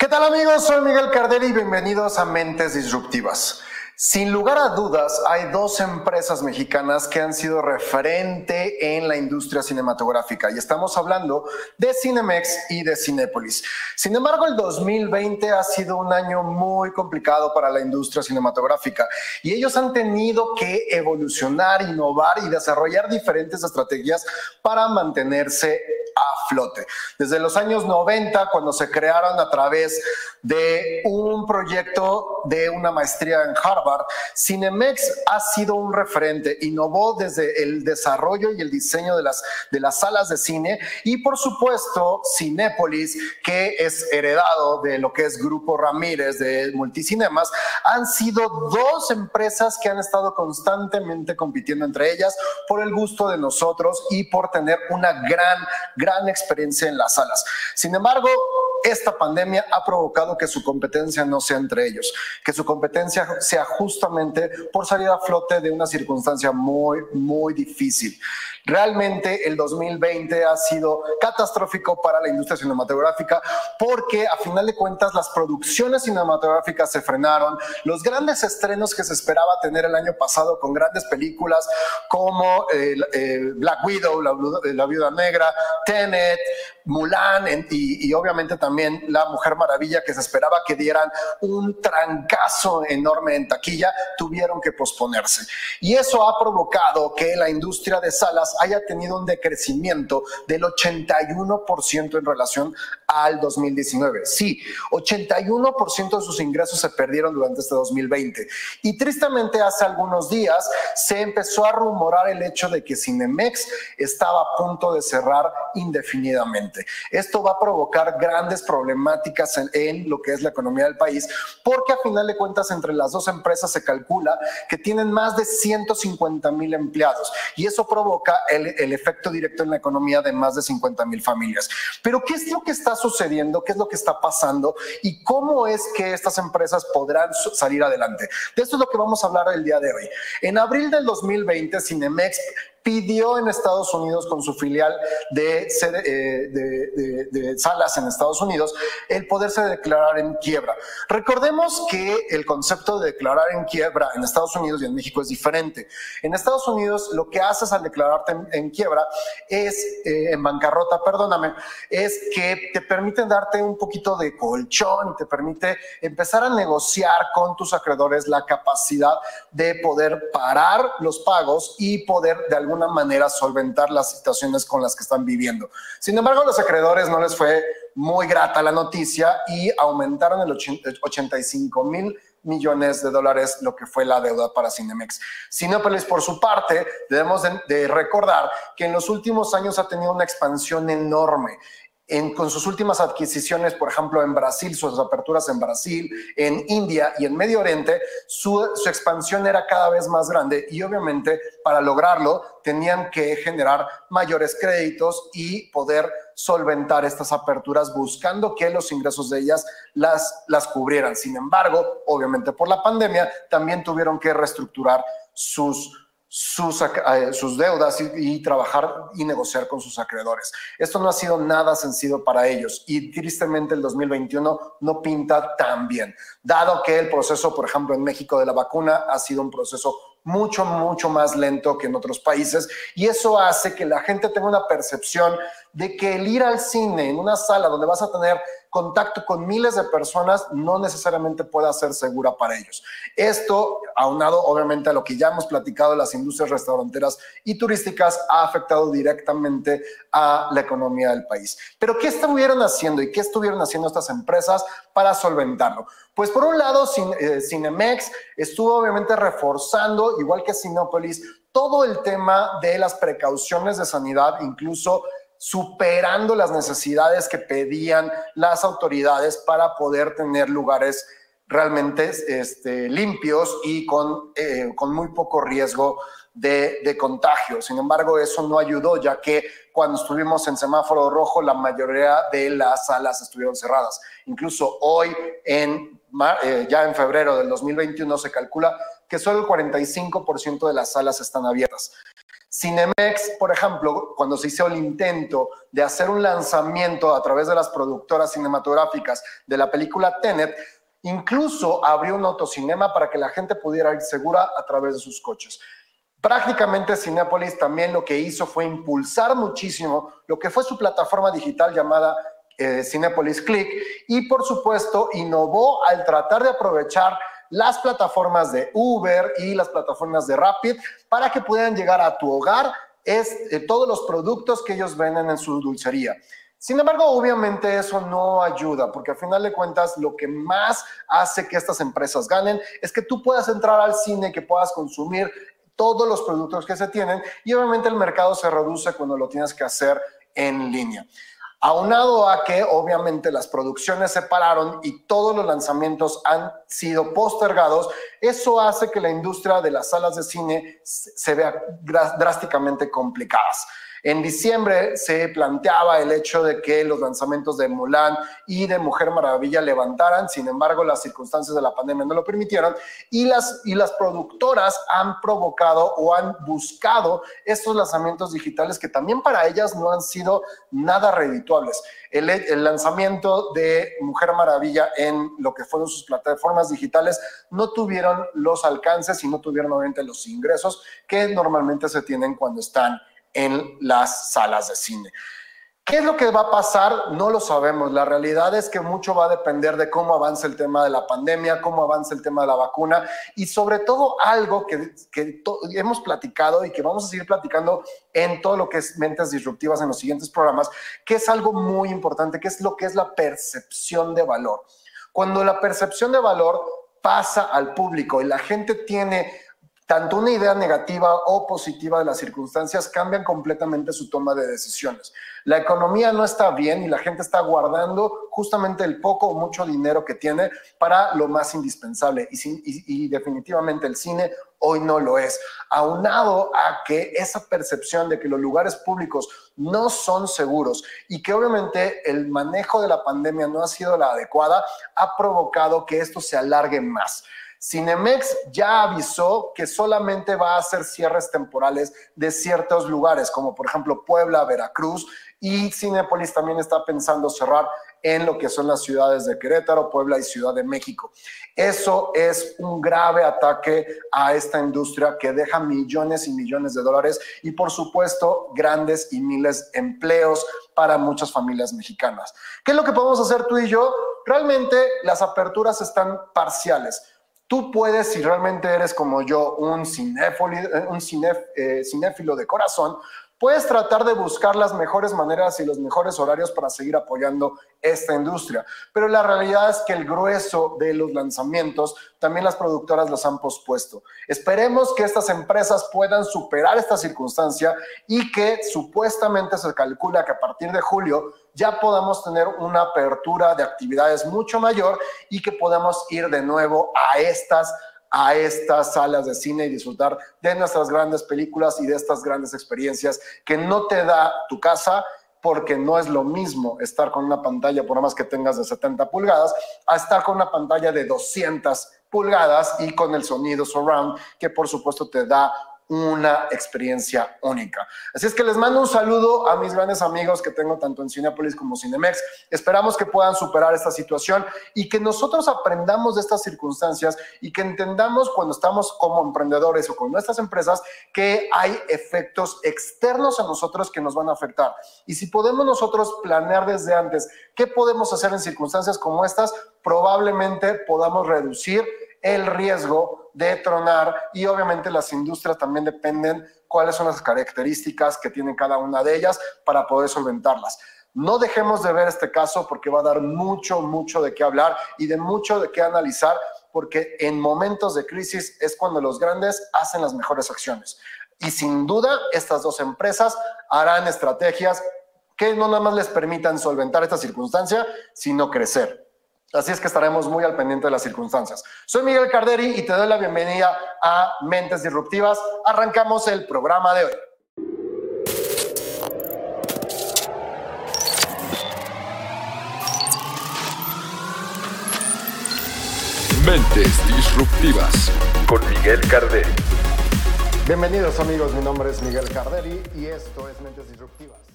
¿Qué tal amigos? Soy Miguel Carderi y bienvenidos a Mentes Disruptivas. Sin lugar a dudas, hay dos empresas mexicanas que han sido referente en la industria cinematográfica y estamos hablando de Cinemex y de Cinépolis. Sin embargo, el 2020 ha sido un año muy complicado para la industria cinematográfica y ellos han tenido que evolucionar, innovar y desarrollar diferentes estrategias para mantenerse a flote. Desde los años 90, cuando se crearon a través de un proyecto de una maestría en Harvard, Cinemex ha sido un referente, innovó desde el desarrollo y el diseño de las, de las salas de cine y por supuesto Cinépolis, que es heredado de lo que es Grupo Ramírez de Multicinemas, han sido dos empresas que han estado constantemente compitiendo entre ellas por el gusto de nosotros y por tener una gran, gran experiencia en las salas. Sin embargo, esta pandemia ha provocado que su competencia no sea entre ellos, que su competencia sea justamente por salir a flote de una circunstancia muy, muy difícil. Realmente el 2020 ha sido catastrófico para la industria cinematográfica porque a final de cuentas las producciones cinematográficas se frenaron, los grandes estrenos que se esperaba tener el año pasado con grandes películas como eh, eh, Black Widow, la, Viuda Negra, Tenet, Mulan y, y obviamente también La Mujer Maravilla que se esperaba que dieran un trancazo enorme en taquilla, tuvieron que posponerse. Y eso ha provocado que la industria de salas haya tenido un decrecimiento del 81% en relación al 2019. Sí, 81% de sus ingresos se perdieron durante este 2020. Y tristemente hace algunos días se empezó a rumorar el hecho de que Cinemex estaba a punto de cerrar indefinidamente. Esto va a provocar grandes problemáticas en, en lo que es la economía del país, porque a final de cuentas entre las dos empresas se calcula que tienen más de 150 mil empleados y eso provoca el, efecto directo en la economía de más de 50 mil familias. Pero ¿qué es lo que está sucediendo? ¿Qué es lo que está pasando? ¿Y cómo es que estas empresas podrán salir adelante? De esto es lo que vamos a hablar el día de hoy. En abril del 2020, Cinemex pidió en Estados Unidos con su filial de, eh, de, salas en Estados Unidos el poderse declarar en quiebra. Recordemos que el concepto de declarar en quiebra en Estados Unidos y en México es diferente. En Estados Unidos lo que haces al declararte en, quiebra es, eh, en bancarrota, perdóname, es que te permiten darte un poquito de colchón te permite empezar a negociar con tus acreedores la capacidad de poder parar los pagos y poder de alguna alguna manera solventar las situaciones con las que están viviendo. Sin embargo, a los acreedores no les fue muy grata la noticia y aumentaron el 85 mil millones de dólares lo que fue la deuda para Cinemex. Cinepolis, por su parte, debemos de, recordar que en los últimos años ha tenido una expansión enorme con sus últimas adquisiciones, por ejemplo, en Brasil, sus aperturas en Brasil, en India y en Medio Oriente, su, su expansión era cada vez más grande y obviamente para lograrlo tenían que generar mayores créditos y poder solventar estas aperturas buscando que los ingresos de ellas las, las cubrieran. Sin embargo, obviamente por la pandemia, también tuvieron que reestructurar sus sus, eh, sus deudas y, trabajar y negociar con sus acreedores. Esto no ha sido nada sencillo para ellos y tristemente el 2021 no pinta tan bien, dado que el proceso, por ejemplo, en México de la vacuna ha sido un proceso mucho, mucho más lento que en otros países y eso hace que la gente tenga una percepción de que el ir al cine en una sala donde vas a tener contacto con miles de personas no necesariamente pueda ser segura para ellos. Esto, aunado obviamente a lo que ya hemos platicado las industrias restauranteras y turísticas, ha afectado directamente a la economía del país. Pero ¿qué estuvieron haciendo y qué estuvieron haciendo estas empresas para solventarlo? Pues por un lado, eh, Cinemex estuvo obviamente reforzando, igual que Sinopolis, todo el tema de las precauciones de sanidad, incluso superando las necesidades que pedían las autoridades para poder tener lugares realmente este, limpios y con, eh, con muy poco riesgo de, contagio. Sin embargo, eso no ayudó, ya que cuando estuvimos en semáforo rojo, la mayoría de las salas estuvieron cerradas. Incluso hoy, en, eh, ya en febrero del 2021, se calcula que solo el 45% de las salas están abiertas. Cinemex, por ejemplo, cuando se hizo el intento de hacer un lanzamiento a través de las productoras cinematográficas de la película Tenet, incluso abrió un autocinema para que la gente pudiera ir segura a través de sus coches. Prácticamente Cinepolis también lo que hizo fue impulsar muchísimo lo que fue su plataforma digital llamada eh, Cinepolis Click y por supuesto innovó al tratar de aprovechar las plataformas de Uber y las plataformas de Rapid para que puedan llegar a tu hogar es, eh, todos los productos que ellos venden en su dulcería. Sin embargo, obviamente eso no ayuda, porque al final de cuentas lo que más hace que estas empresas ganen es que tú puedas entrar al cine, que puedas consumir todos los productos que se tienen y obviamente el mercado se reduce cuando lo tienes que hacer en línea. Aunado a que obviamente las producciones se pararon y todos los lanzamientos han sido postergados, eso hace que la industria de las salas de cine se vea drásticamente complicadas. En diciembre se planteaba el hecho de que los lanzamientos de Mulan y de Mujer Maravilla levantaran, sin embargo las circunstancias de la pandemia no lo permitieron y las, y las productoras han provocado o han buscado estos lanzamientos digitales que también para ellas no han sido nada redituables. El, el, lanzamiento de Mujer Maravilla en lo que fueron sus plataformas digitales no tuvieron los alcances y no tuvieron obviamente los ingresos que normalmente se tienen cuando están en las salas de cine. ¿Qué es lo que va a pasar? No lo sabemos. La realidad es que mucho va a depender de cómo avance el tema de la pandemia, cómo avance el tema de la vacuna y sobre todo algo que, que hemos platicado y que vamos a seguir platicando en todo lo que es mentes disruptivas en los siguientes programas, que es algo muy importante, que es lo que es la percepción de valor. Cuando la percepción de valor pasa al público y la gente tiene tanto una idea negativa o positiva de las circunstancias cambian completamente su toma de decisiones. La economía no está bien y la gente está guardando justamente el poco o mucho dinero que tiene para lo más indispensable y, definitivamente el cine hoy no lo es. Aunado a que esa percepción de que los lugares públicos no son seguros y que obviamente el manejo de la pandemia no ha sido la adecuada, ha provocado que esto se alargue más. Cinemex ya avisó que solamente va a hacer cierres temporales de ciertos lugares, como por ejemplo Puebla, Veracruz, y Cinepolis también está pensando cerrar en lo que son las ciudades de Querétaro, Puebla y Ciudad de México. Eso es un grave ataque a esta industria que deja millones y millones de dólares y por supuesto grandes y miles de empleos para muchas familias mexicanas. ¿Qué es lo que podemos hacer tú y yo? Realmente las aperturas están parciales. Tú puedes, si realmente eres como yo, un cinéfilo, eh, un eh, cinéfilo de corazón, puedes tratar de buscar las mejores maneras y los mejores horarios para seguir apoyando esta industria. Pero la realidad es que el grueso de los lanzamientos también las productoras los han pospuesto. Esperemos que estas empresas puedan superar esta circunstancia y que supuestamente se calcula que a partir de julio ya podamos tener una apertura de actividades mucho mayor y que podamos ir de nuevo a estas a estas salas de cine y disfrutar de nuestras grandes películas y de estas grandes experiencias que no te da tu casa porque no es lo mismo estar con una pantalla, por más que tengas de 70 pulgadas, a estar con una pantalla de 200 pulgadas y con el sonido surround, que por supuesto te da una experiencia única. Así es que les mando un saludo a mis grandes amigos que tengo tanto en Cinepolis como Cinemex. Esperamos que puedan superar esta situación y que nosotros aprendamos de estas circunstancias y que entendamos cuando estamos como emprendedores o con nuestras empresas que hay efectos externos a nosotros que nos van a afectar. Y si podemos nosotros planear desde antes qué podemos hacer en circunstancias como estas, probablemente podamos reducir el riesgo de tronar y obviamente las industrias también dependen cuáles son las características que tienen cada una de ellas para poder solventarlas. No dejemos de ver este caso porque va a dar mucho, mucho de qué hablar y de mucho de qué analizar porque en momentos de crisis es cuando los grandes hacen las mejores acciones. Y sin duda, estas dos empresas harán estrategias que no nada más les permitan solventar esta circunstancia, sino crecer. Así es que estaremos muy al pendiente de las circunstancias. Soy Miguel Carderi y te doy la bienvenida a Mentes Disruptivas. Arrancamos el programa de hoy. Mentes Disruptivas con Miguel Carderi. Bienvenidos amigos, mi nombre es Miguel Carderi y esto es Mentes Disruptivas.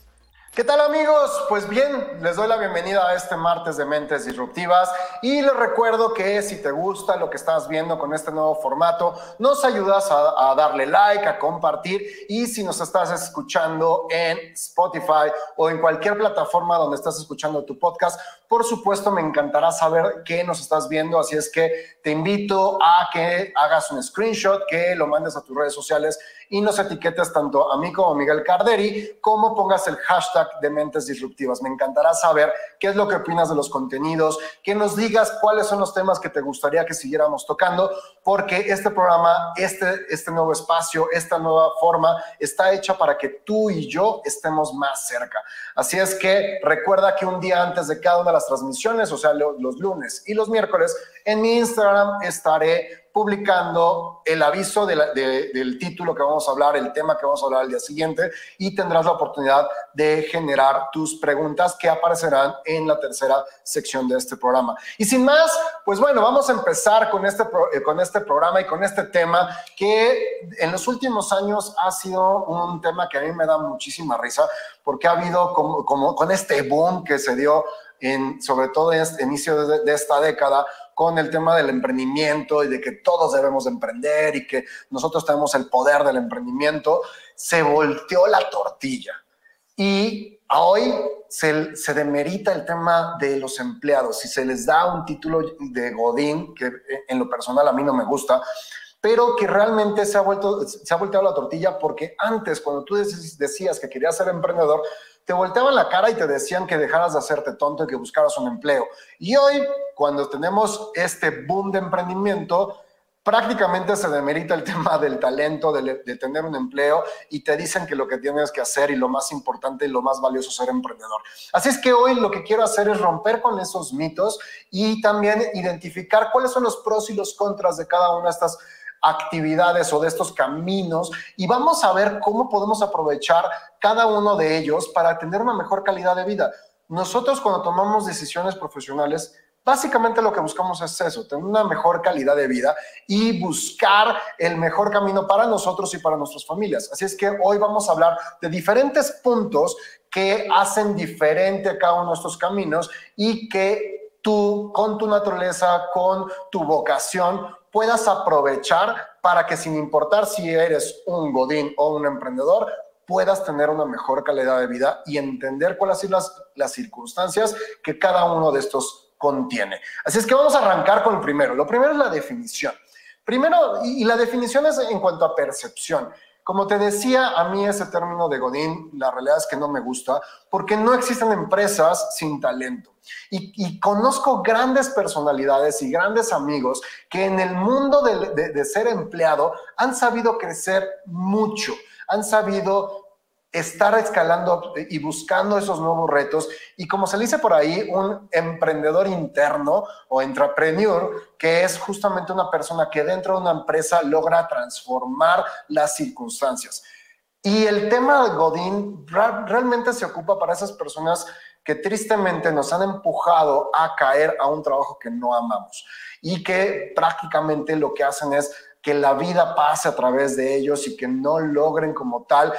¿Qué tal amigos? Pues bien, les doy la bienvenida a este martes de Mentes Disruptivas y les recuerdo que si te gusta lo que estás viendo con este nuevo formato, nos ayudas a, darle like, a compartir y si nos estás escuchando en Spotify o en cualquier plataforma donde estás escuchando tu podcast, por supuesto me encantará saber qué nos estás viendo, así es que te invito a que hagas un screenshot, que lo mandes a tus redes sociales y nos etiquetes tanto a mí como a Miguel Carderi, como pongas el hashtag de Mentes Disruptivas. Me encantará saber qué es lo que opinas de los contenidos, que nos digas cuáles son los temas que te gustaría que siguiéramos tocando, porque este programa, este, este nuevo espacio, esta nueva forma está hecha para que tú y yo estemos más cerca. Así es que recuerda que un día antes de cada una de las transmisiones, o sea, los lunes y los miércoles, en mi Instagram estaré publicando el aviso del título que vamos a hablar, el tema que vamos a hablar al día siguiente y tendrás la oportunidad de generar tus preguntas que aparecerán en la tercera sección de este programa. Y sin más, pues bueno, vamos a empezar con este, eh, con este programa y con este tema que en los últimos años ha sido un tema que a mí me da muchísima risa porque ha habido como, como con este boom que se dio sobre todo en este inicio de, esta década, con el tema del emprendimiento y de que todos debemos emprender y que nosotros tenemos el poder del emprendimiento, se volteó la tortilla. Y hoy se, se, demerita el tema de los empleados y se les da un título de Godín, que en lo personal a mí no me gusta, pero que realmente se ha, vuelto, se ha volteado la tortilla porque antes, cuando tú decías que querías ser emprendedor, te volteaban la cara y te decían que dejaras de hacerte tonto y que buscaras un empleo. Y hoy, cuando tenemos este boom de emprendimiento, prácticamente se demerita el tema del talento, de, tener un empleo y te dicen que lo que tienes que hacer y lo más importante y lo más valioso es ser emprendedor. Así es que hoy lo que quiero hacer es romper con esos mitos y también identificar cuáles son los pros y los contras de cada una de estas actividades o de estos caminos y vamos a ver cómo podemos aprovechar cada uno de ellos para tener una mejor calidad de vida. Nosotros cuando tomamos decisiones profesionales, básicamente lo que buscamos es eso, tener una mejor calidad de vida y buscar el mejor camino para nosotros y para nuestras familias. Así es que hoy vamos a hablar de diferentes puntos que hacen diferente cada uno de estos caminos y que tú, con tu naturaleza, con tu vocación, puedas aprovechar para que sin importar si eres un godín o un emprendedor, puedas tener una mejor calidad de vida y entender cuáles son las, las circunstancias que cada uno de estos contiene. Así es que vamos a arrancar con el primero. Lo primero es la definición. Primero, y la definición es en cuanto a percepción. Como te decía, a mí ese término de Godín, la realidad es que no me gusta, porque no existen empresas sin talento. Y, conozco grandes personalidades y grandes amigos que en el mundo de ser empleado han sabido crecer mucho, han sabido estar escalando y buscando esos nuevos retos. Y como se dice por ahí, un emprendedor interno o entrepreneur, que es justamente una persona que dentro de una empresa logra transformar las circunstancias. Y el tema de Godín realmente se ocupa para esas personas que tristemente nos han empujado a caer a un trabajo que no amamos y que prácticamente lo que hacen es que la vida pase a través de ellos y que no logren como tal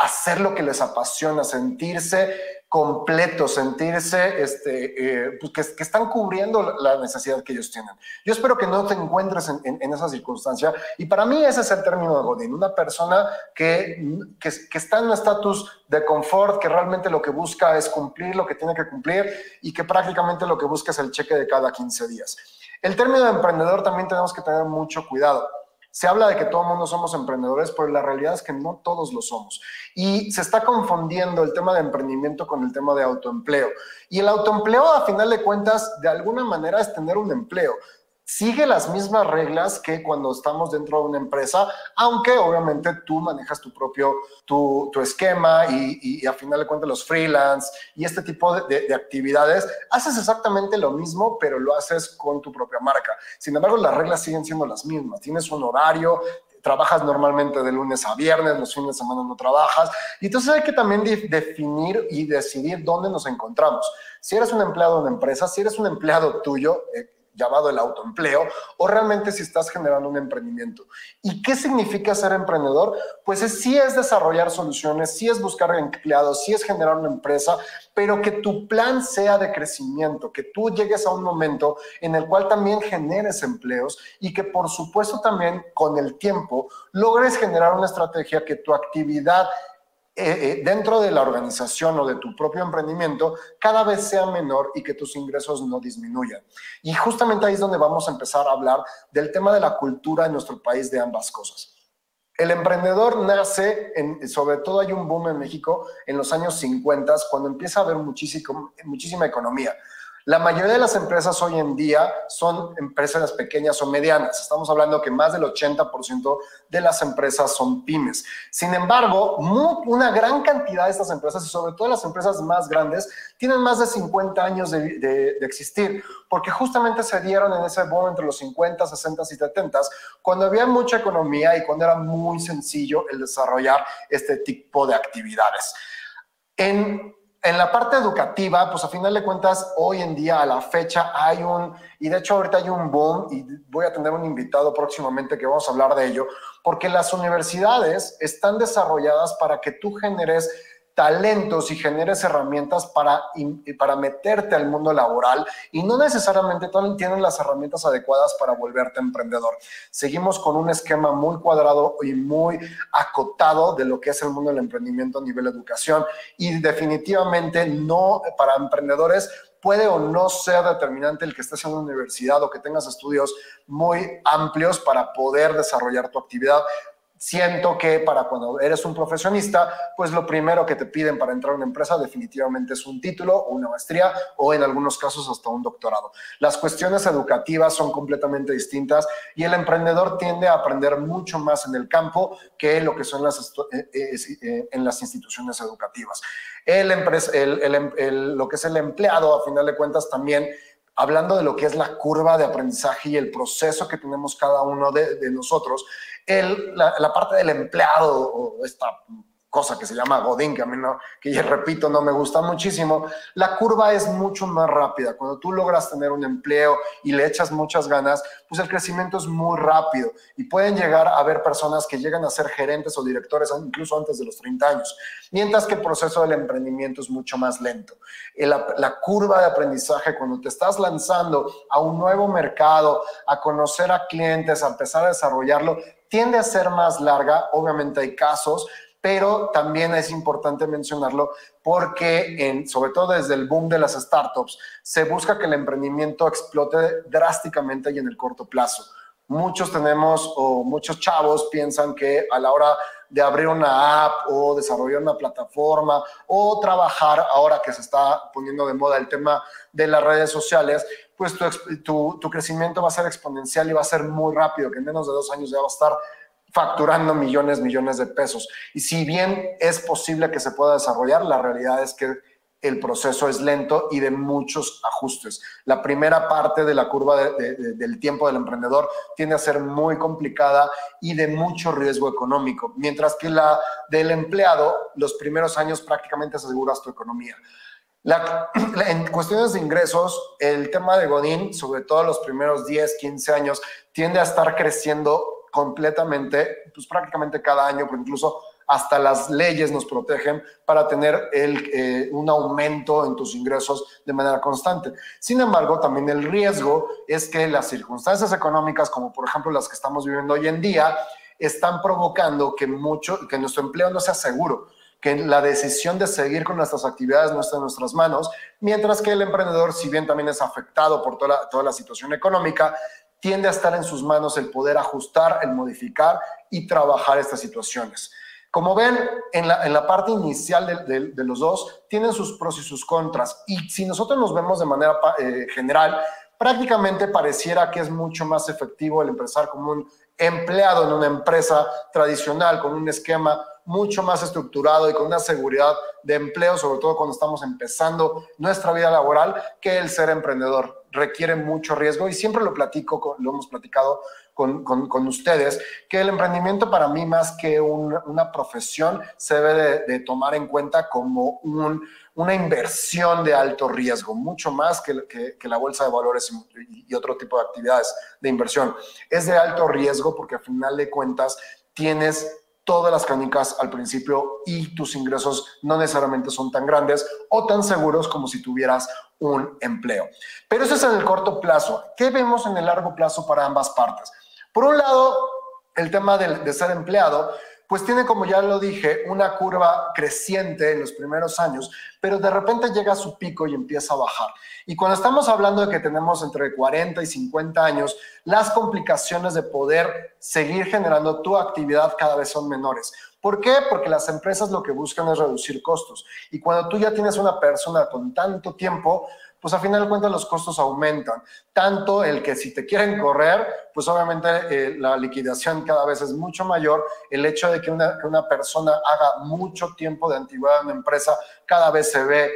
hacer lo que les apasiona, sentirse completos, sentirse este, eh, pues que, están cubriendo la necesidad que ellos tienen. Yo espero que no te encuentres en, esa circunstancia y para mí ese es el término de Godín, una persona que, que, que está en un estatus de confort, que realmente lo que busca es cumplir lo que tiene que cumplir y que prácticamente lo que busca es el cheque de cada 15 días. El término de emprendedor también tenemos que tener mucho cuidado se habla de que todo el mundo somos emprendedores, pero la realidad es que no todos lo somos. Y se está confundiendo el tema de emprendimiento con el tema de autoempleo. Y el autoempleo, a final de cuentas, de alguna manera es tener un empleo sigue las mismas reglas que cuando estamos dentro de una empresa, aunque obviamente tú manejas tu propio, tu, esquema y, a final de cuentas los freelance y este tipo de, de, actividades, haces exactamente lo mismo, pero lo haces con tu propia marca. Sin embargo, las reglas siguen siendo las mismas. Tienes un horario, trabajas normalmente de lunes a viernes, los fines de semana no trabajas. Y entonces hay que también definir y decidir dónde nos encontramos. Si eres un empleado de una empresa, si eres un empleado tuyo, eh, llamado el autoempleo, o realmente si estás generando un emprendimiento. ¿Y qué significa ser emprendedor? Pues es, sí es desarrollar soluciones, sí es buscar empleados, sí es generar una empresa, pero que tu plan sea de crecimiento, que tú llegues a un momento en el cual también generes empleos y que por supuesto también con el tiempo logres generar una estrategia que tu actividad eh, eh, dentro de la organización o de tu propio emprendimiento cada vez sea menor y que tus ingresos no disminuyan. Y justamente ahí es donde vamos a empezar a hablar del tema de la cultura en nuestro país de ambas cosas. El emprendedor nace, sobre todo hay un boom en México en los años 50, cuando empieza a haber muchísimo, muchísima economía. La mayoría de las empresas hoy en día son empresas pequeñas o medianas. Estamos hablando que más del 80% de las empresas son pymes. Sin embargo, una gran cantidad de estas empresas, y sobre todo las empresas más grandes, tienen más de 50 años de, existir, porque justamente se dieron en ese boom entre los 50, 60 y 70, cuando había mucha economía y cuando era muy sencillo el desarrollar este tipo de actividades. En en la parte educativa, pues a final de cuentas, hoy en día, a la fecha, hay un, y de hecho ahorita hay un boom, y voy a tener un invitado próximamente que vamos a hablar de ello, porque las universidades están desarrolladas para que tú generes talentos y generes herramientas para, para meterte al mundo laboral y no necesariamente tienen las herramientas adecuadas para volverte emprendedor. Seguimos con un esquema muy cuadrado y muy acotado de lo que es el mundo del emprendimiento a nivel educación y definitivamente no para emprendedores puede o no ser determinante el que estés en una universidad o que tengas estudios muy amplios para poder desarrollar tu actividad siento que para cuando eres un profesionista, pues lo primero que te piden para entrar a una empresa definitivamente es un título una maestría o en algunos casos hasta un doctorado. Las cuestiones educativas son completamente distintas y el emprendedor tiende a aprender mucho más en el campo que lo que son las, eh, eh, eh, en las instituciones educativas. El, el, lo que es el empleado, a final de cuentas, también hablando de lo que es la curva de aprendizaje y el proceso que tenemos cada uno de, nosotros, la, parte del empleado o esta cosa que se llama Godín, que a mí no, que ya repito, no me gusta muchísimo, la curva es mucho más rápida. Cuando tú logras tener un empleo y le echas muchas ganas, pues el crecimiento es muy rápido y pueden llegar a haber personas que llegan a ser gerentes o directores incluso antes de los 30 años, mientras que el proceso del emprendimiento es mucho más lento. La, la curva de aprendizaje, cuando te estás lanzando a un nuevo mercado, a conocer a clientes, a empezar a desarrollarlo, tiende a ser más larga. Obviamente hay casos, pero también es importante mencionarlo porque, en, sobre todo desde el boom de las startups, se busca que el emprendimiento explote drásticamente y en el corto plazo. Muchos tenemos o muchos chavos piensan que a la hora de abrir una app o desarrollar una plataforma o trabajar ahora que se está poniendo de moda el tema de las redes sociales, pues tu, tu, crecimiento va a ser exponencial y va a ser muy rápido, que en menos de dos años ya va a estar facturando millones, millones de pesos. Y si bien es posible que se pueda desarrollar, la realidad es que el proceso es lento y de muchos ajustes. La primera parte de la curva del tiempo del emprendedor tiende a ser muy complicada y de mucho riesgo económico, mientras que la del empleado, los primeros años prácticamente aseguras tu economía. en cuestiones de ingresos, el tema de Godín, sobre todo los primeros 10, 15 años, tiende a estar creciendo completamente, pues prácticamente cada año, pero incluso hasta las leyes nos protegen para tener el, eh, un aumento en tus ingresos de manera constante. Sin embargo, también el riesgo es que las circunstancias económicas, como por ejemplo las que estamos viviendo hoy en día, están provocando que, mucho, que nuestro empleo no sea seguro que la decisión de seguir con nuestras actividades no está en nuestras manos, mientras que el emprendedor, si bien también es afectado por toda la, toda la situación económica, tiende a estar en sus manos el poder ajustar, el modificar y trabajar estas situaciones. Como ven, en la, en la parte inicial de, los dos, tienen sus pros y sus contras. Y si nosotros nos vemos de manera eh, general, prácticamente pareciera que es mucho más efectivo el empezar como un empleado en una empresa tradicional, con un esquema mucho más estructurado y con una seguridad de empleo, sobre todo cuando estamos empezando nuestra vida laboral, que el ser emprendedor. Requiere mucho riesgo y siempre lo platico, lo hemos platicado con, con, ustedes, que el emprendimiento para mí más que una profesión se debe de, tomar en cuenta como un, una inversión de alto riesgo, mucho más que, que, la bolsa de valores y, y, otro tipo de actividades de inversión. Es de alto riesgo porque al final de cuentas tienes todas las canicas al principio y tus ingresos no necesariamente son tan grandes o tan seguros como si tuvieras un empleo. Pero eso es en el corto plazo. ¿Qué vemos en el largo plazo para ambas partes? Por un lado, el tema de, ser empleado, pues tiene, como ya lo dije, una curva creciente en los primeros años, pero de repente llega a su pico y empieza a bajar. Y cuando estamos hablando de que tenemos entre 40 y 50 años, las complicaciones de poder seguir generando tu actividad cada vez son menores. ¿Por qué? Porque las empresas lo que buscan es reducir costos. Y cuando tú ya tienes una persona con tanto tiempo, pues a final de cuentas los costos aumentan. Tanto el que si te quieren correr, pues obviamente eh, la liquidación cada vez es mucho mayor. El hecho de que una, que una persona haga mucho tiempo de antigüedad en una empresa cada vez se ve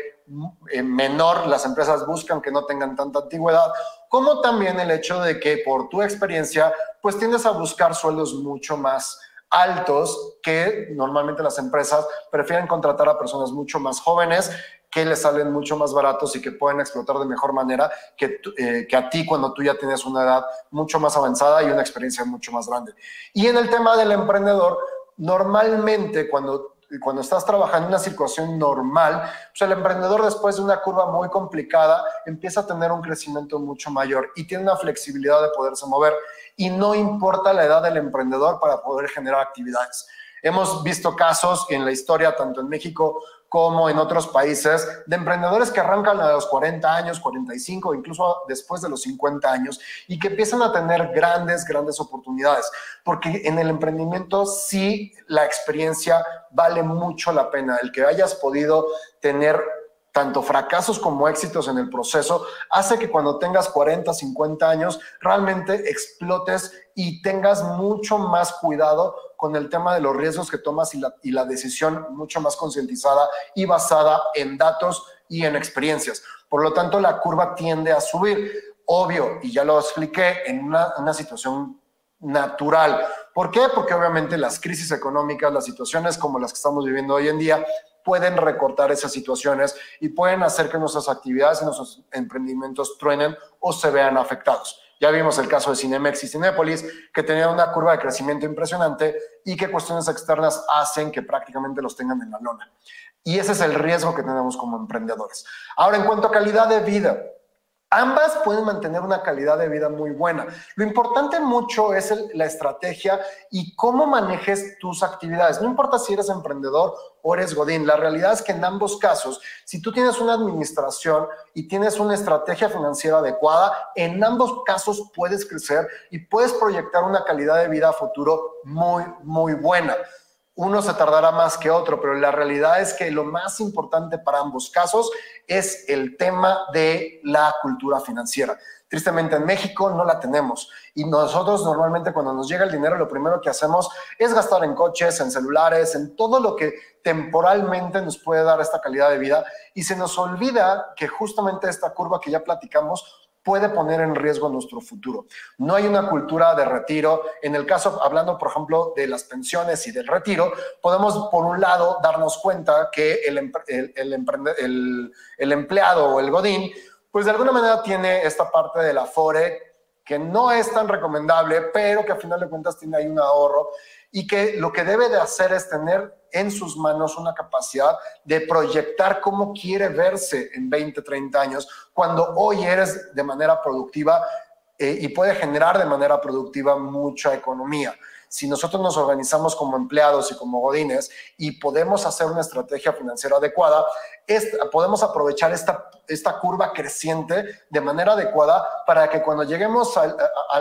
eh, menor, las empresas buscan que no tengan tanta antigüedad, como también el hecho de que por tu experiencia, pues tiendes a buscar sueldos mucho más altos que normalmente las empresas prefieren contratar a personas mucho más jóvenes que les salen mucho más baratos y que pueden explotar de mejor manera que, eh, que a ti cuando tú ya tienes una edad mucho más avanzada y una experiencia mucho más grande. Y en el tema del emprendedor, normalmente cuando cuando estás trabajando en una situación normal, pues el emprendedor después de una curva muy complicada empieza a tener un crecimiento mucho mayor y tiene una flexibilidad de poderse mover y no importa la edad del emprendedor para poder generar actividades. Hemos visto casos en la historia, tanto en México como en otros países, de emprendedores que arrancan a los 40 años, 45, incluso después de los 50 años, y que empiezan a tener grandes, grandes oportunidades. Porque en el emprendimiento sí la experiencia vale mucho la pena. El que hayas podido tener tanto fracasos como éxitos en el proceso, hace que cuando tengas 40, 50 años, realmente explotes y tengas mucho más cuidado con el tema de los riesgos que tomas y la, y la decisión mucho más concientizada y basada en datos y en experiencias. Por lo tanto, la curva tiende a subir. Obvio, y ya lo expliqué, en una, una situación natural. ¿Por qué? Porque obviamente las crisis económicas, las situaciones como las que estamos viviendo hoy en día, pueden recortar esas situaciones y pueden hacer que nuestras actividades y nuestros emprendimientos truenen o se vean afectados. Ya vimos el caso de Cinemex y Cinépolis, que tenían una curva de crecimiento impresionante y que cuestiones externas hacen que prácticamente los tengan en la lona. Y ese es el riesgo que tenemos como emprendedores. Ahora, en cuanto a calidad de vida, Ambas pueden mantener una calidad de vida muy buena. Lo importante mucho es la estrategia y cómo manejes tus actividades. No importa si eres emprendedor o eres godín. La realidad es que en ambos casos, si tú tienes una administración y tienes una estrategia financiera adecuada, en ambos casos puedes crecer y puedes proyectar una calidad de vida a futuro muy, muy buena uno se tardará más que otro, pero la realidad es que lo más importante para ambos casos es el tema de la cultura financiera. Tristemente en México no la tenemos y nosotros normalmente cuando nos llega el dinero lo primero que hacemos es gastar en coches, en celulares, en todo lo que temporalmente nos puede dar esta calidad de vida y se nos olvida que justamente esta curva que ya platicamos puede poner en riesgo nuestro futuro. No hay una cultura de retiro. En el caso, hablando, por ejemplo, de las pensiones y del retiro, podemos, por un lado, darnos cuenta que el, empleado o el godín, pues de alguna manera tiene esta parte de la FORE que no es tan recomendable, pero que a final de cuentas tiene ahí un ahorro y que lo que debe de hacer es tener en sus manos una capacidad de proyectar cómo quiere verse en 20, 30 años, cuando hoy eres de manera productiva eh, y puede generar de manera productiva mucha economía si nosotros nos organizamos como empleados y como godines y podemos hacer una estrategia financiera adecuada, podemos aprovechar esta, esta curva creciente de manera adecuada para que cuando lleguemos a,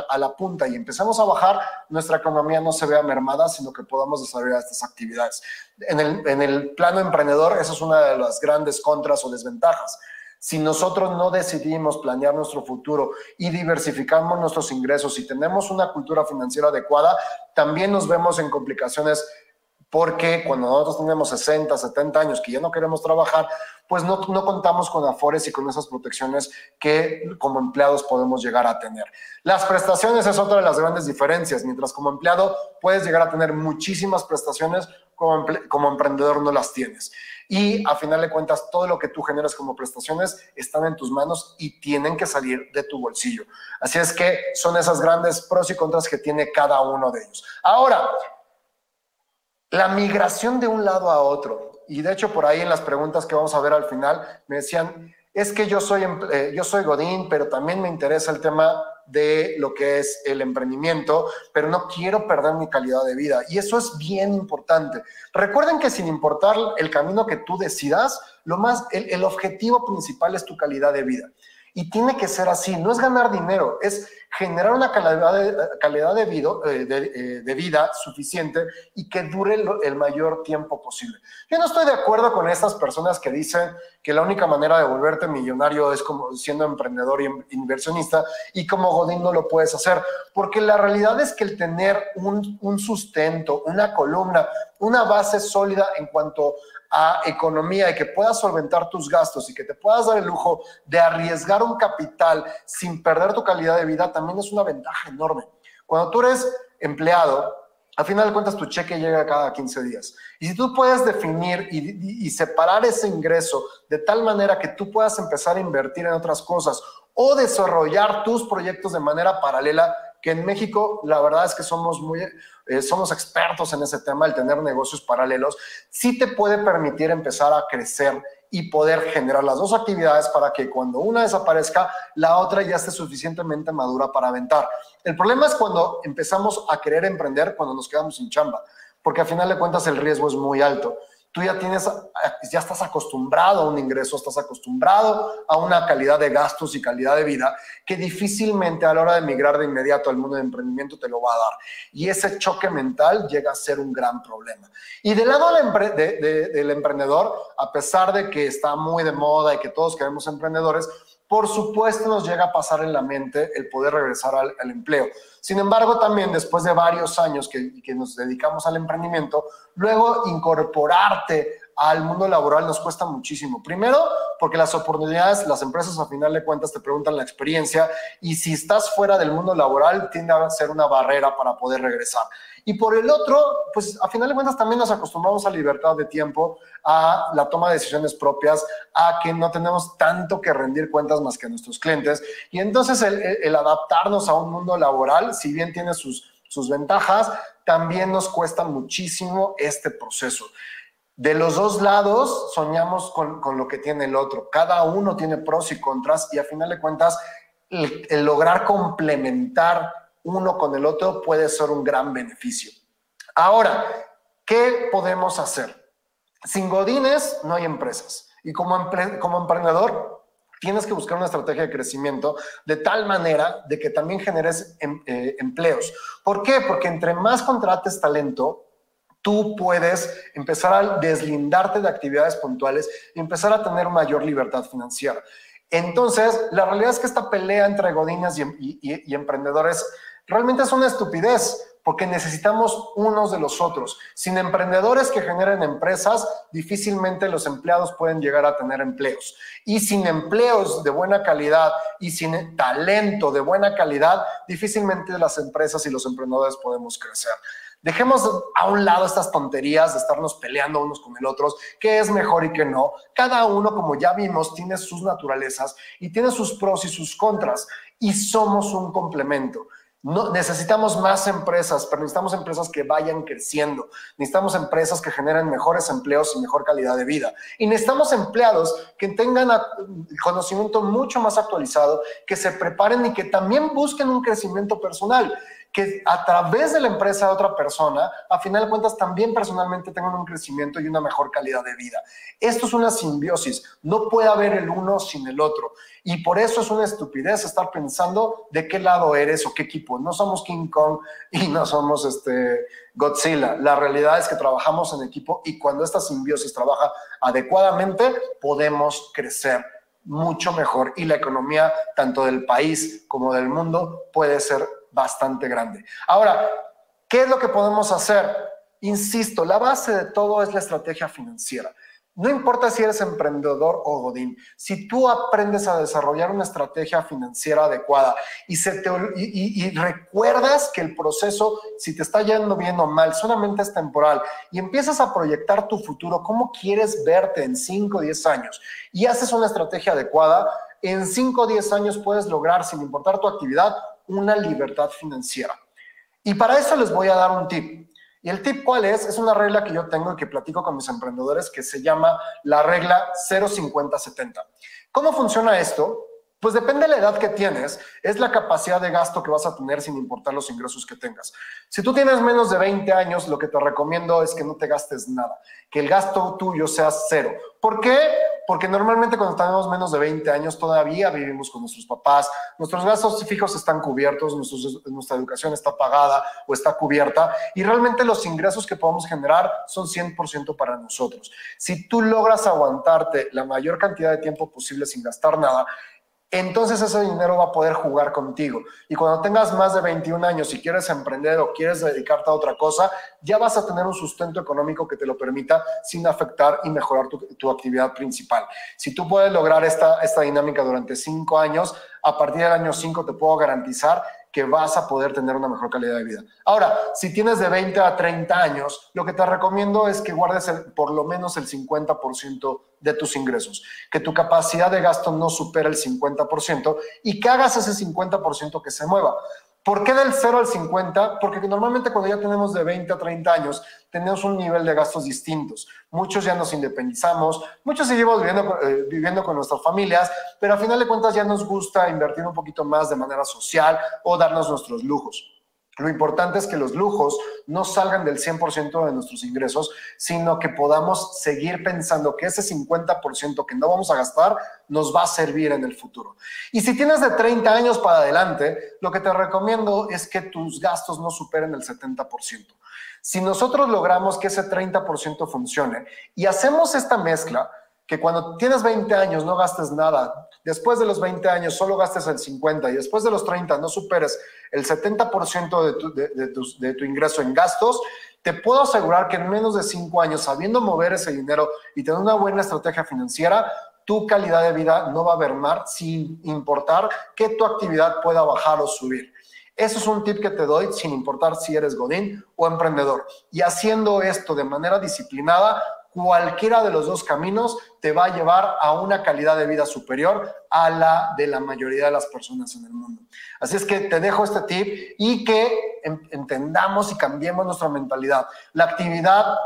a, la punta y empecemos a bajar, nuestra economía no se vea mermada, sino que podamos desarrollar estas actividades. En el, en el plano emprendedor, esa es una de las grandes contras o desventajas si nosotros no decidimos planear nuestro futuro y diversificamos nuestros ingresos y tenemos una cultura financiera adecuada, también nos vemos en complicaciones porque cuando nosotros tenemos 60, 70 años que ya no queremos trabajar, pues no, no, contamos con afores y con esas protecciones que como empleados podemos llegar a tener. Las prestaciones es otra de las grandes diferencias. Mientras como empleado puedes llegar a tener muchísimas prestaciones, como, emprendedor no las tienes. Y a final de cuentas, todo lo que tú generas como prestaciones están en tus manos y tienen que salir de tu bolsillo. Así es que son esas grandes pros y contras que tiene cada uno de ellos. Ahora, la migración de un lado a otro, y de hecho por ahí en las preguntas que vamos a ver al final, me decían, es que yo soy, eh, yo soy Godín, pero también me interesa el tema de lo que es el emprendimiento, pero no quiero perder mi calidad de vida. Y eso es bien importante. Recuerden que sin importar el camino que tú decidas, lo más, el, el objetivo principal es tu calidad de vida. Y tiene que ser así, no es ganar dinero, es generar una calidad de, calidad de, vida, eh, eh, de, vida suficiente y que dure el, mayor tiempo posible. Yo no estoy de acuerdo con estas personas que dicen que la única manera de volverte millonario es como siendo emprendedor y inversionista y como Godín no lo puedes hacer, porque la realidad es que el tener un, un sustento, una columna, una base sólida en cuanto a economía y que puedas solventar tus gastos y que te puedas dar el lujo de arriesgar un capital sin perder tu calidad de vida, también es una ventaja enorme. Cuando tú eres empleado, al final de cuentas tu cheque llega cada 15 días. Y si tú puedes definir y, separar ese ingreso de tal manera que tú puedas empezar a invertir en otras cosas o desarrollar tus proyectos de manera paralela, que en México la verdad es que somos muy, eh, somos expertos en ese tema, el tener negocios paralelos, sí te puede permitir empezar a crecer y poder generar las dos actividades para que cuando una desaparezca, la otra ya esté suficientemente madura para aventar. El problema es cuando empezamos a querer emprender cuando nos quedamos sin chamba, porque a final de cuentas el riesgo es muy alto tú ya tienes, ya estás acostumbrado a un ingreso, estás acostumbrado a una calidad de gastos y calidad de vida que difícilmente a la hora de emigrar de inmediato al mundo de emprendimiento te lo va a dar. Y ese choque mental llega a ser un gran problema. Y del lado del, emprendedor, a pesar de que está muy de moda y que todos queremos emprendedores, por supuesto nos llega a pasar en la mente el poder regresar al, empleo. Sin embargo, también después de varios años que, nos dedicamos al emprendimiento, luego incorporarte al mundo laboral nos cuesta muchísimo. Primero, porque las oportunidades, las empresas a final de cuentas te preguntan la experiencia y si estás fuera del mundo laboral tiende a ser una barrera para poder regresar. Y por el otro, pues a final de cuentas también nos acostumbramos a libertad de tiempo, a la toma de decisiones propias, a que no tenemos tanto que rendir cuentas más que a nuestros clientes. Y entonces el, adaptarnos a un mundo laboral, si bien tiene sus, sus ventajas, también nos cuesta muchísimo este proceso. De los dos lados soñamos con, con, lo que tiene el otro. Cada uno tiene pros y contras y a final de cuentas el lograr complementar uno con el otro puede ser un gran beneficio. Ahora, ¿qué podemos hacer? Sin godines no hay empresas. Y como, como emprendedor, tienes que buscar una estrategia de crecimiento de tal manera de que también generes em, eh, empleos. ¿Por qué? Porque entre más contrates talento, tú puedes empezar a deslindarte de actividades puntuales y empezar a tener mayor libertad financiera. Entonces, la realidad es que esta pelea entre godines y emprendedores realmente es una estupidez porque necesitamos unos de los otros. Sin emprendedores que generen empresas, difícilmente los empleados pueden llegar a tener empleos. Y sin empleos de buena calidad y sin talento de buena calidad, difícilmente las empresas y los emprendedores podemos crecer. Dejemos a un lado estas tonterías de estarnos peleando unos con el otro, qué es mejor y qué no. Cada uno, como ya vimos, tiene sus naturalezas y tiene sus pros y sus contras y somos un complemento. No, necesitamos más empresas, pero necesitamos empresas que vayan creciendo. Necesitamos empresas que generen mejores empleos y mejor calidad de vida. Y necesitamos empleados que tengan conocimiento mucho más actualizado, que se preparen y que también busquen un crecimiento personal que a través de la empresa de otra persona, a final de cuentas, también personalmente tengan un crecimiento y una mejor calidad de vida. Esto es una simbiosis, no puede haber el uno sin el otro. Y por eso es una estupidez estar pensando de qué lado eres o qué equipo. No somos King Kong y no somos este Godzilla. La realidad es que trabajamos en equipo y cuando esta simbiosis trabaja adecuadamente, podemos crecer mucho mejor y la economía tanto del país como del mundo puede ser bastante grande. Ahora, ¿qué es lo que podemos hacer? Insisto, la base de todo es la estrategia financiera. no importa si eres emprendedor o godín, si tú aprendes a desarrollar una estrategia financiera adecuada y, se te, y, recuerdas que el proceso, si te está yendo bien o mal, solamente es temporal y empiezas a proyectar tu futuro, cómo quieres verte en 5 o 10 años y haces una estrategia adecuada, en 5 o 10 años puedes lograr, sin importar tu actividad, una libertad financiera. Y para eso les voy a dar un tip. Y el tip cuál es? Es una regla que yo tengo y que platico con mis emprendedores que se llama la regla 050-70. ¿Cómo funciona esto? Pues depende de la edad que tienes, es la capacidad de gasto que vas a tener sin importar los ingresos que tengas. Si tú tienes menos de 20 años, lo que te recomiendo es que no te gastes nada, que el gasto tuyo sea cero. ¿Por qué? Porque normalmente cuando tenemos menos de 20 años todavía vivimos con nuestros papás, nuestros gastos fijos están cubiertos, nuestra educación está pagada o está cubierta y realmente los ingresos que podemos generar son 100% para nosotros. Si tú logras aguantarte la mayor cantidad de tiempo posible sin gastar nada, entonces ese dinero va a poder jugar contigo. Y cuando tengas más de 21 años y quieres emprender o quieres dedicarte a otra cosa, ya vas a tener un sustento económico que te lo permita sin afectar y mejorar tu, actividad principal. Si tú puedes lograr esta, esta dinámica durante cinco años, a partir del año 5 te puedo garantizar que vas a poder tener una mejor calidad de vida. Ahora, si tienes de 20 a 30 años, lo que te recomiendo es que guardes por lo menos el 50% de tus ingresos, que tu capacidad de gasto no supere el 50% y que hagas ese 50% que se mueva. ¿Por qué del 0 al 50? Porque normalmente cuando ya tenemos de 20 a 30 años, tenemos un nivel de gastos distintos. Muchos ya nos independizamos, muchos seguimos viviendo, eh, viviendo con nuestras familias, pero a final de cuentas ya nos gusta invertir un poquito más de manera social o darnos nuestros lujos. Lo importante es que los lujos no salgan del 100% de nuestros ingresos, sino que podamos seguir pensando que ese 50% que no vamos a gastar nos va a servir en el futuro. Y si tienes de 30 años para adelante, lo que te recomiendo es que tus gastos no superen el 70%. Si nosotros logramos que ese 30% funcione y hacemos esta mezcla, que cuando tienes 20 años no gastes nada, después de los 20 años solo gastes el 50 y después de los 30 no superes el 70% de tu, de, tu, ingreso en gastos, te puedo asegurar que en menos de 5 años, sabiendo mover ese dinero y tener una buena estrategia financiera, tu calidad de vida no va a mermar sin importar que tu actividad pueda bajar o subir. Eso es un tip que te doy sin importar si eres godín o emprendedor. Y haciendo esto de manera disciplinada, cualquiera de los dos caminos te va a llevar a una calidad de vida superior a la de la mayoría de las personas en el mundo. Así es que te dejo este tip y que entendamos y cambiemos nuestra mentalidad. La actividad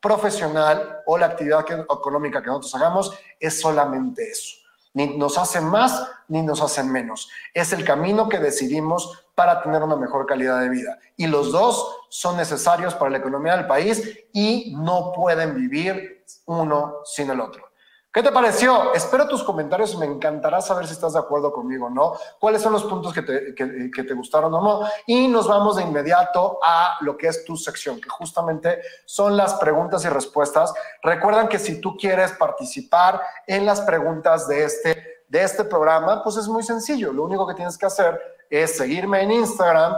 profesional o la actividad económica que nosotros hagamos es solamente eso. Ni nos hace más ni nos hace menos. Es el camino que decidimos para tener una mejor calidad de vida. Y los dos son necesarios para la economía del país y no pueden vivir uno sin el otro. ¿Qué te pareció? Espero tus comentarios, me encantará saber si estás de acuerdo conmigo o no, cuáles son los puntos que te, que te gustaron o no. Y nos vamos de inmediato a lo que es tu sección, que justamente son las preguntas y respuestas. Recuerdan que si tú quieres participar en las preguntas de este, de este programa, pues es muy sencillo. Lo único que tienes que hacer es seguirme en Instagram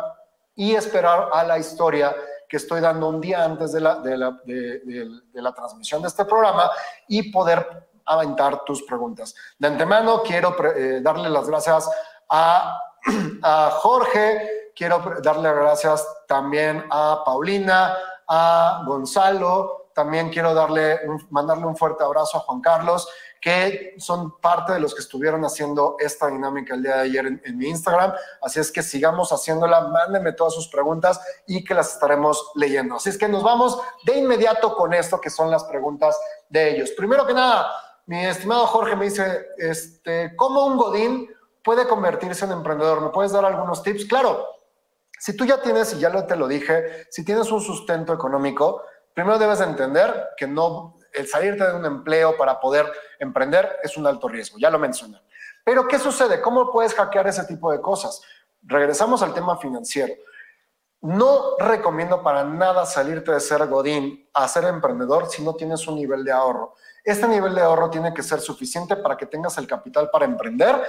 y esperar a la historia que estoy dando un día antes de la, de la, de, la transmisión de este programa y poder aventar tus preguntas. De antemano quiero eh, darle las gracias a, Jorge, quiero darle gracias también a Paulina, a Gonzalo, también quiero darle, mandarle un fuerte abrazo a Juan Carlos que son parte de los que estuvieron haciendo esta dinámica el día de ayer en, mi Instagram. Así es que sigamos haciéndola, mándenme todas sus preguntas y que las estaremos leyendo. Así es que nos vamos de inmediato con esto, que son las preguntas de ellos. Primero que nada, mi estimado Jorge me dice, este, ¿cómo un Godín puede convertirse en emprendedor? ¿Me puedes dar algunos tips? Claro, si tú ya tienes, y ya te lo dije, si tienes un sustento económico, primero debes entender que no el salirte de un empleo para poder emprender es un alto riesgo, ya lo mencioné. Pero ¿qué sucede? ¿Cómo puedes hackear ese tipo de cosas? Regresamos al tema financiero. No recomiendo para nada salirte de ser godín a ser emprendedor si no tienes un nivel de ahorro. Este nivel de ahorro tiene que ser suficiente para que tengas el capital para emprender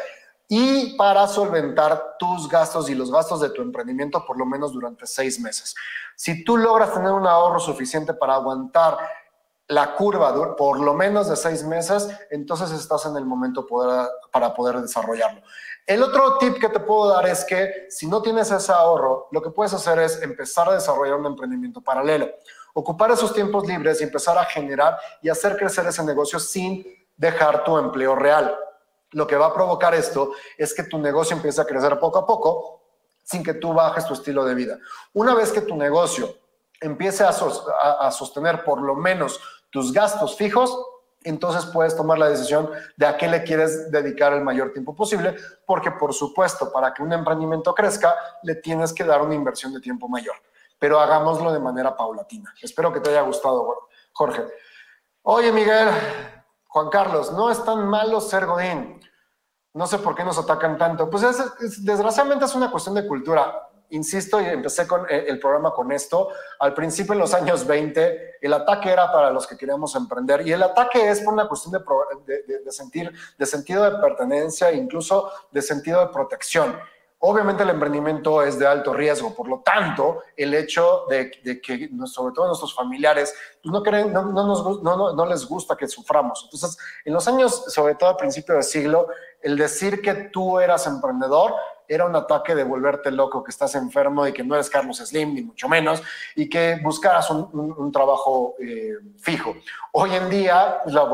y para solventar tus gastos y los gastos de tu emprendimiento por lo menos durante seis meses. Si tú logras tener un ahorro suficiente para aguantar la curva por lo menos de seis meses, entonces estás en el momento para poder desarrollarlo. El otro tip que te puedo dar es que si no tienes ese ahorro, lo que puedes hacer es empezar a desarrollar un emprendimiento paralelo, ocupar esos tiempos libres y empezar a generar y hacer crecer ese negocio sin dejar tu empleo real. Lo que va a provocar esto es que tu negocio empiece a crecer poco a poco sin que tú bajes tu estilo de vida. Una vez que tu negocio empiece a, sostener por lo menos tus gastos fijos, entonces puedes tomar la decisión de a qué le quieres dedicar el mayor tiempo posible, porque por supuesto, para que un emprendimiento crezca, le tienes que dar una inversión de tiempo mayor, pero hagámoslo de manera paulatina. Espero que te haya gustado, Jorge. Oye, Miguel, Juan Carlos, no es tan malo ser Godín. No sé por qué nos atacan tanto. Pues desgraciadamente es una cuestión de cultura insisto, y empecé con eh, el programa con esto, al principio en los años 20, el ataque era para los que queríamos emprender y el ataque es por una cuestión de, sentir, de sentido de pertenencia, incluso de sentido de protección. Obviamente el emprendimiento es de alto riesgo, por lo tanto, el hecho de, que sobre todo nuestros familiares pues no, creen, no, no, no, les gusta que suframos. Entonces, en los años, sobre todo al principio del siglo, el decir que tú eras emprendedor era un ataque de volverte loco, que estás enfermo y que no eres Carlos Slim, ni mucho menos, y que buscaras un, trabajo eh, fijo. Hoy en día, la,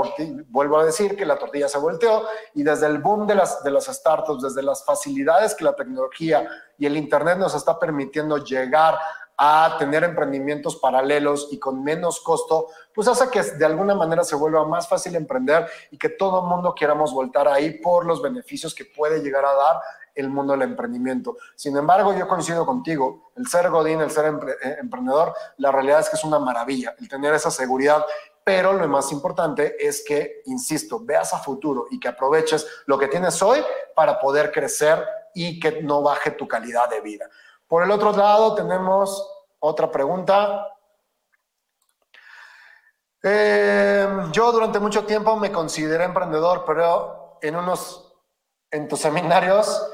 vuelvo a decir que la tortilla se volteó y desde el boom de las startups, desde las facilidades que la tecnología y el Internet nos está permitiendo llegar a tener emprendimientos paralelos y con menos costo, pues hace que de alguna manera se vuelva más fácil emprender y que todo el mundo queramos voltar ahí por los beneficios que puede llegar a dar el mundo del emprendimiento. Sin embargo, yo coincido contigo, el ser Godín, el ser eh, emprendedor, la realidad es que es una maravilla, el tener esa seguridad, pero lo más importante es que, insisto, veas a futuro y que aproveches lo que tienes hoy para poder crecer y que no baje tu calidad de vida. Por el otro lado, tenemos otra pregunta. Eh, yo durante mucho tiempo me consideré emprendedor, pero en unos, en tus seminarios,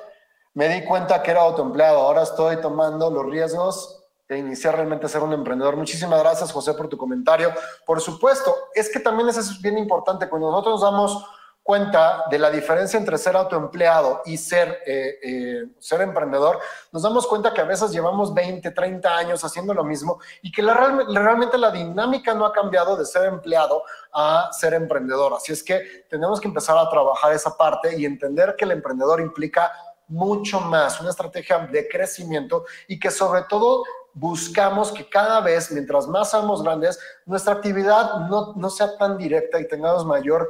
me di cuenta que era autoempleado. Ahora estoy tomando los riesgos iniciar realmente a ser un emprendedor. Muchísimas gracias, José, por tu comentario. Por supuesto, es que también eso es bien importante. Cuando nosotros nos damos cuenta de la diferencia entre ser autoempleado y ser, eh, eh, ser emprendedor, nos damos cuenta que a veces llevamos 20, 30 años haciendo lo mismo y que la, realmente la dinámica no ha cambiado de ser empleado a ser emprendedor. Así es que tenemos que empezar a trabajar esa parte y entender que el emprendedor implica mucho más, una estrategia de crecimiento y que sobre todo buscamos que cada vez, mientras más seamos grandes, nuestra actividad no, no sea tan directa y tengamos mayor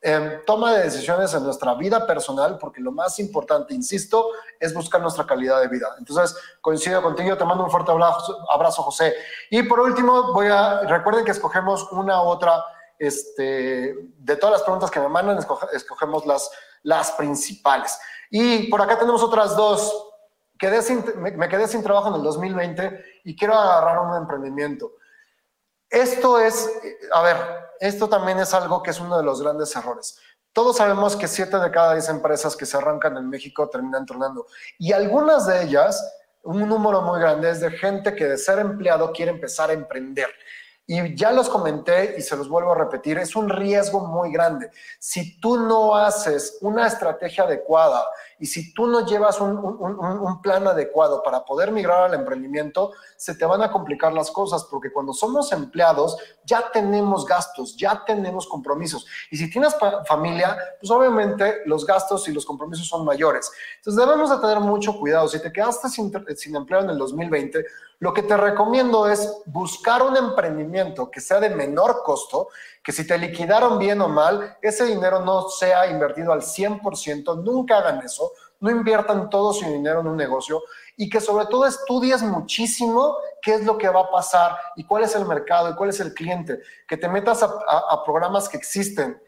em, toma de decisiones en nuestra vida personal, porque lo más importante, insisto, es buscar nuestra calidad de vida. Entonces, coincido contigo, te mando un fuerte abrazo, abrazo José. Y por último, voy a, recuerden que escogemos una otra, este, de todas las preguntas que me mandan, escogemos las, las principales. Y por acá tenemos otras dos. Quedé me, quedé sin trabajo en el 2020 y quiero agarrar un emprendimiento. Esto es, a ver, esto también es algo que es uno de los grandes errores. Todos sabemos que siete de cada diez empresas que se arrancan en México terminan tronando. Y algunas de ellas, un número muy grande, es de gente que de ser empleado quiere empezar a emprender. Y ya los comenté y se los vuelvo a repetir, es un riesgo muy grande. Si tú no haces una estrategia adecuada y si tú no llevas un, plan adecuado para poder migrar al emprendimiento, se te van a complicar las cosas, porque cuando somos empleados ya tenemos gastos, ya tenemos compromisos. Y si tienes familia, pues obviamente los gastos y los compromisos son mayores. Entonces debemos de tener mucho cuidado. Si te quedaste sin, sin empleo en el 2020, lo que te recomiendo es buscar un emprendimiento que sea de menor costo, que si te liquidaron bien o mal, ese dinero no sea invertido al 100%, nunca hagan eso, no inviertan todo su dinero en un negocio y que sobre todo estudies muchísimo qué es lo que va a pasar y cuál es el mercado y cuál es el cliente, que te metas a, programas que existen.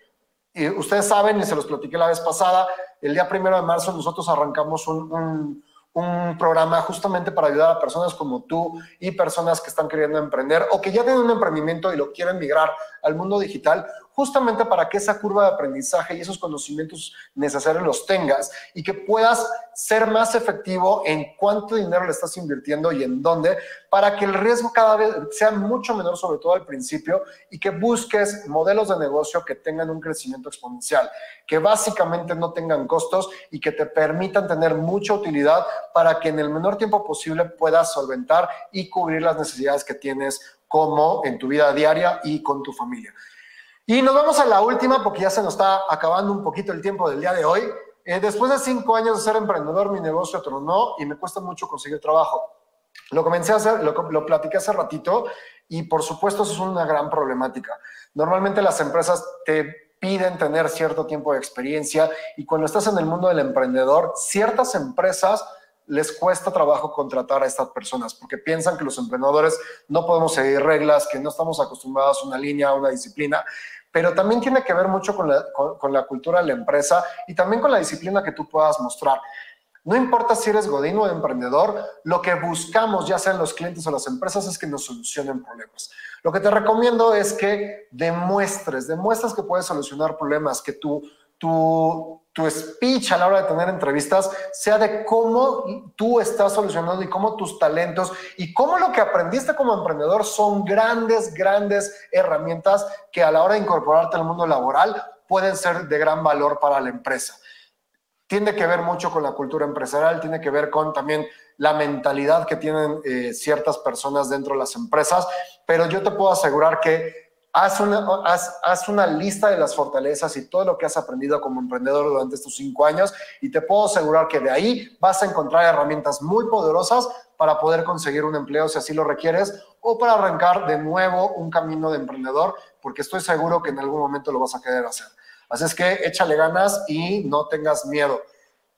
Y ustedes saben, y se los platiqué la vez pasada, el día primero de marzo nosotros arrancamos un programa justamente para ayudar a personas como tú y personas que están queriendo emprender o que ya tienen un emprendimiento y lo quieren migrar al mundo digital, justamente para que esa curva de aprendizaje y esos conocimientos necesarios los tengas y que puedas ser más efectivo en cuánto dinero le estás invirtiendo y en dónde, para que el riesgo cada vez sea mucho menor, sobre todo al principio, y que busques modelos de negocio que tengan un crecimiento exponencial, que básicamente no tengan costos y que te permitan tener mucha utilidad para que en el menor tiempo posible puedas solventar y cubrir las necesidades que tienes como en tu vida diaria y con tu familia. Y nos vamos a la última porque ya se nos está acabando un poquito el tiempo del día de hoy. Eh, después de cinco años de ser emprendedor, mi negocio tronó y me cuesta mucho conseguir trabajo. Lo comencé a hacer, lo, lo platiqué hace ratito y por supuesto eso es una gran problemática. Normalmente las empresas te piden tener cierto tiempo de experiencia y cuando estás en el mundo del emprendedor, ciertas empresas les cuesta trabajo contratar a estas personas porque piensan que los emprendedores no podemos seguir reglas, que no estamos acostumbrados a una línea, a una disciplina, pero también tiene que ver mucho con la, cultura de la empresa y también con la disciplina que tú puedas mostrar. No importa si eres godín o emprendedor, lo que buscamos, ya sean los clientes o las empresas, es que nos solucionen problemas. Lo que te recomiendo es que demuestres, demuestres que puedes solucionar problemas, que tú tu, tu speech a la hora de tener entrevistas sea de cómo tú estás solucionando y cómo tus talentos y cómo lo que aprendiste como emprendedor son grandes, grandes herramientas que a la hora de incorporarte al mundo laboral pueden ser de gran valor para la empresa. Tiene que ver mucho con la cultura empresarial, tiene que ver con también la mentalidad que tienen eh, ciertas personas dentro de las empresas, pero yo te puedo asegurar que Haz una, haz, una lista de las fortalezas y todo lo que has aprendido como emprendedor durante estos cinco años y te puedo asegurar que de ahí vas a encontrar herramientas muy poderosas para poder conseguir un empleo si así lo requieres o para arrancar de nuevo un camino de emprendedor porque estoy seguro que en algún momento lo vas a querer hacer. Así es que échale ganas y no tengas miedo.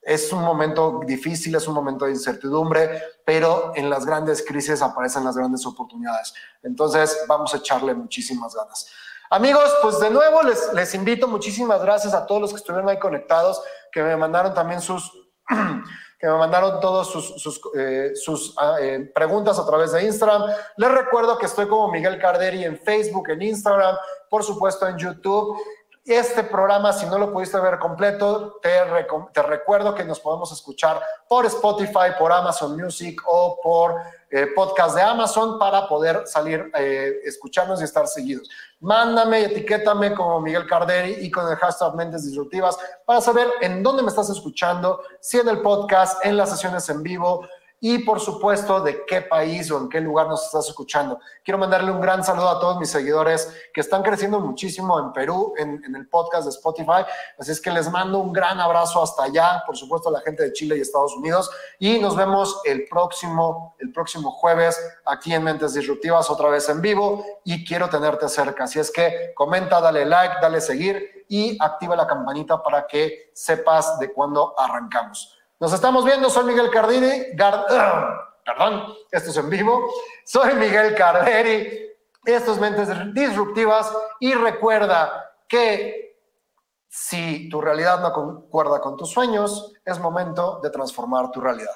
Es un momento difícil, es un momento de incertidumbre, pero en las grandes crisis aparecen las grandes oportunidades. Entonces, vamos a echarle muchísimas ganas. Amigos, pues de nuevo les, invito, muchísimas gracias a todos los que estuvieron ahí conectados, que me mandaron también sus, que me mandaron sus, sus, eh, ah, eh, preguntas a través de Instagram. Les recuerdo que estoy como Miguel Carderi en Facebook, en Instagram, por supuesto en YouTube. Este programa, si no lo pudiste ver completo, te, recuerdo que nos podemos escuchar por Spotify, por Amazon Music o por eh, podcast de Amazon para poder salir, eh, escucharnos y estar seguidos. Mándame, etiquétame como Miguel Carderi y con el hashtag Mentes Disruptivas para saber en dónde me estás escuchando, si en el podcast, en las sesiones en vivo, y por supuesto de qué país o en qué lugar nos estás escuchando. Quiero mandarle un gran saludo a todos mis seguidores que están creciendo muchísimo en Perú, en, el podcast de Spotify. Así es que les mando un gran abrazo hasta allá, por supuesto a la gente de Chile y Estados Unidos. Y nos vemos el próximo, el próximo jueves aquí en Mentes Disruptivas, otra vez en vivo. Y quiero tenerte cerca. Así es que comenta, dale like, dale seguir y activa la campanita para que sepas de cuándo arrancamos. Nos estamos viendo, soy Miguel Cardini, perdón, esto es en vivo, soy Miguel Carderi, esto es Mentes Disruptivas y recuerda que si tu realidad no concuerda con tus sueños, es momento de transformar tu realidad.